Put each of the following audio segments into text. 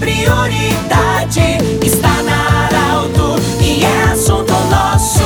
prioridade está na Arauto e é assunto nosso.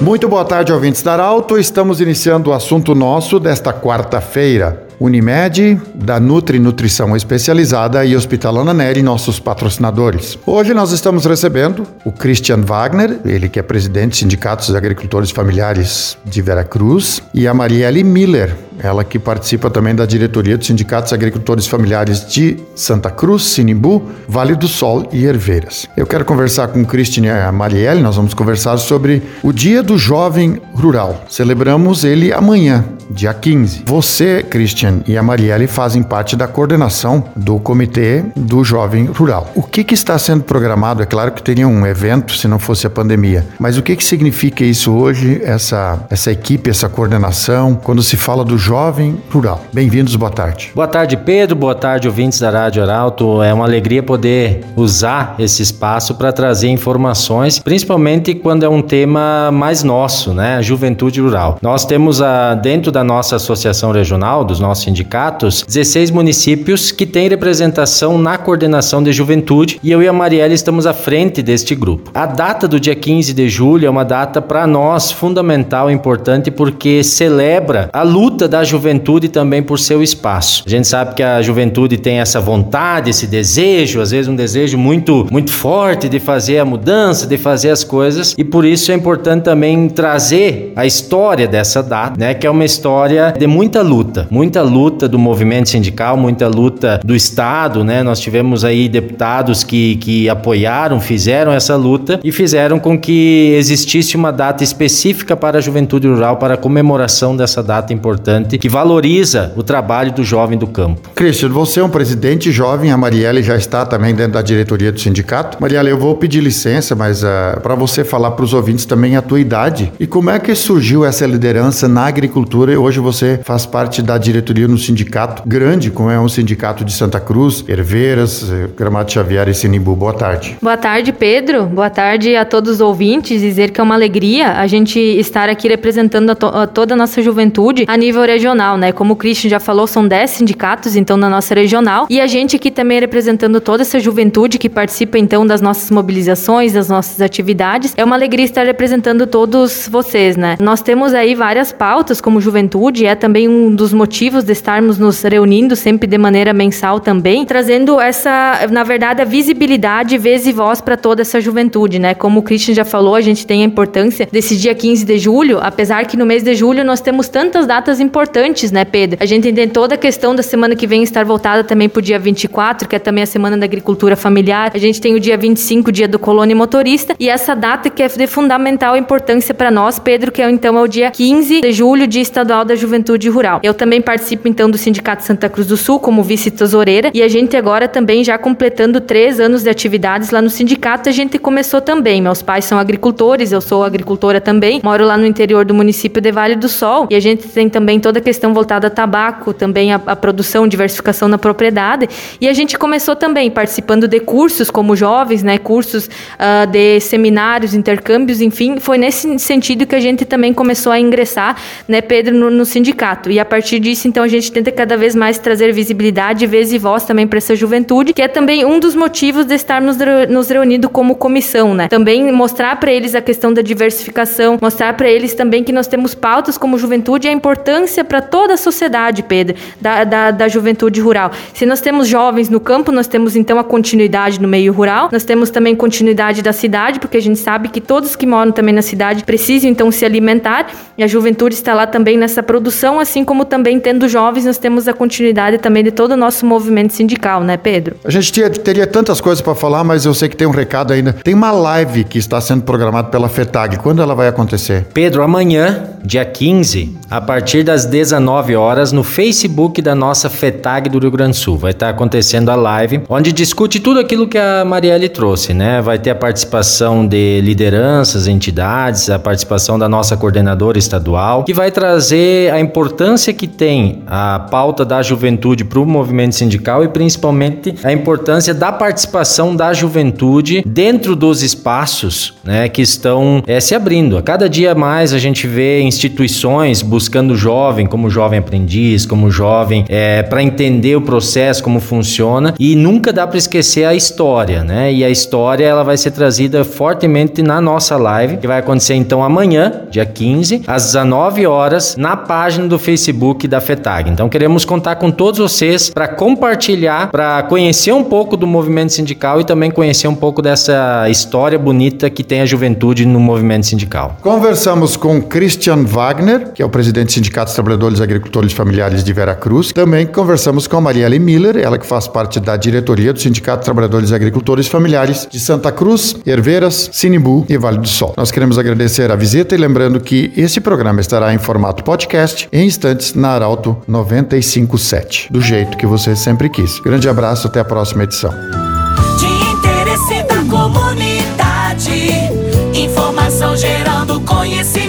Muito boa tarde, ouvintes da Arauto. Estamos iniciando o assunto nosso desta quarta-feira. Unimed, da Nutri Nutrição Especializada e Hospital Ana Neri, nossos patrocinadores. Hoje nós estamos recebendo o Christian Wagner, ele que é presidente do Sindicato dos Agricultores Familiares de Veracruz, e a Marielle Miller, ela que participa também da diretoria dos Sindicatos Agricultores Familiares de Santa Cruz, Sinimbu, Vale do Sol e Herveiras. Eu quero conversar com e a Marielle, nós vamos conversar sobre o Dia do Jovem Rural. Celebramos ele amanhã, dia 15. Você, Christian, e a Marielle fazem parte da coordenação do Comitê do Jovem Rural. O que, que está sendo programado? É claro que teria um evento se não fosse a pandemia, mas o que, que significa isso hoje, essa, essa equipe, essa coordenação, quando se fala do jovem rural? Bem-vindos, boa tarde. Boa tarde, Pedro. Boa tarde, ouvintes da Rádio Arauto. É uma alegria poder usar esse espaço para trazer informações, principalmente quando é um tema mais nosso, né? A juventude rural. Nós temos a, dentro da nossa associação regional, dos nossos sindicatos, 16 municípios que têm representação na coordenação de juventude e eu e a Marielle estamos à frente deste grupo. A data do dia 15 de julho é uma data para nós fundamental e importante porque celebra a luta da juventude também por seu espaço. A gente sabe que a juventude tem essa vontade, esse desejo, às vezes um desejo muito muito forte de fazer a mudança, de fazer as coisas e por isso é importante também trazer a história dessa data, né, que é uma história de muita luta, muita luta do movimento sindical, muita luta do Estado, né? Nós tivemos aí deputados que, que apoiaram, fizeram essa luta e fizeram com que existisse uma data específica para a juventude rural, para a comemoração dessa data importante que valoriza o trabalho do jovem do campo. Cristian, você é um presidente jovem, a Marielle já está também dentro da diretoria do sindicato. Marielle, eu vou pedir licença, mas uh, para você falar para os ouvintes também a tua idade e como é que surgiu essa liderança na agricultura e hoje você faz parte da diretoria no sindicato grande, como é um sindicato de Santa Cruz, Herveiras, eh, Gramado Xavier e Sinimbu. Boa tarde. Boa tarde, Pedro. Boa tarde a todos os ouvintes. Dizer que é uma alegria a gente estar aqui representando a, to a toda a nossa juventude a nível regional, né? Como o Christian já falou, são 10 sindicatos, então, na nossa regional. E a gente aqui também representando toda essa juventude que participa, então, das nossas mobilizações, das nossas atividades. É uma alegria estar representando todos vocês, né? Nós temos aí várias pautas como juventude, é também um dos motivos de estarmos nos reunindo sempre de maneira mensal também, trazendo essa, na verdade, a visibilidade, vez e voz para toda essa juventude, né? Como o Christian já falou, a gente tem a importância desse dia 15 de julho, apesar que no mês de julho nós temos tantas datas importantes, né, Pedro? A gente tem toda a questão da semana que vem estar voltada também para o dia 24, que é também a Semana da Agricultura Familiar. A gente tem o dia 25, dia do colônia motorista, e essa data que é de fundamental importância para nós, Pedro, que é então é o dia 15 de julho, Dia Estadual da Juventude Rural. Eu também participo então do Sindicato Santa Cruz do Sul como vice-tesoureira e a gente agora também já completando três anos de atividades lá no sindicato, a gente começou também. Meus pais são agricultores, eu sou agricultora também, moro lá no interior do município de Vale do Sol e a gente tem também toda a questão voltada a tabaco, também a, a produção, diversificação na propriedade. E a gente começou também participando de cursos como jovens, né, cursos uh, de seminários, intercâmbios, enfim, foi nesse sentido que a gente também começou a ingressar, né, Pedro, no, no sindicato. E a partir disso então a gente tenta cada vez mais trazer visibilidade, vez e voz também para essa juventude, que é também um dos motivos de estarmos nos reunindo como comissão, né? Também mostrar para eles a questão da diversificação, mostrar para eles também que nós temos pautas como juventude e a importância para toda a sociedade, Pedro, da, da, da juventude rural. Se nós temos jovens no campo, nós temos então a continuidade no meio rural, nós temos também continuidade da cidade, porque a gente sabe que todos que moram também na cidade precisam então se alimentar e a juventude está lá também nessa produção, assim como também tendo jovens, nós temos a continuidade também de todo o nosso movimento sindical, né, Pedro? A gente tinha, teria tantas coisas para falar, mas eu sei que tem um recado ainda. Tem uma live que está sendo programada pela FETAG. Quando ela vai acontecer? Pedro, amanhã, dia 15, a partir das 19 horas, no Facebook da nossa FETAG do Rio Grande do Sul. Vai estar acontecendo a live, onde discute tudo aquilo que a Marielle trouxe, né? Vai ter a participação de lideranças, entidades, a participação da nossa coordenadora estadual, que vai trazer a importância que tem a pauta da juventude para o movimento sindical e principalmente a importância da participação da juventude dentro dos espaços né, que estão é, se abrindo. A cada dia mais a gente vê instituições buscando jovem como jovem aprendiz, como jovem é, para entender o processo, como funciona e nunca dá para esquecer a história, né? E a história ela vai ser trazida fortemente na nossa live, que vai acontecer então amanhã, dia 15, às 19 horas, na página do Facebook da FETAG. Então queremos contar com todos vocês para compartilhar, para conhecer um pouco do movimento sindical e também conhecer um pouco dessa história bonita que tem a juventude no movimento sindical. Conversamos com Christian Wagner, que é o presidente do Sindicato Trabalhadores Agricultores Familiares de Veracruz. Também conversamos com a Marielle Miller, ela que faz parte da diretoria do Sindicato dos Trabalhadores Agricultores Familiares de Santa Cruz, Herveiras, Sinimbu e Vale do Sol. Nós queremos agradecer a visita e lembrando que esse programa estará em formato podcast em instantes na Arauto 957, do jeito que você sempre quis. Grande abraço, até a próxima edição. De interesse da comunidade, informação gerando conhecimento.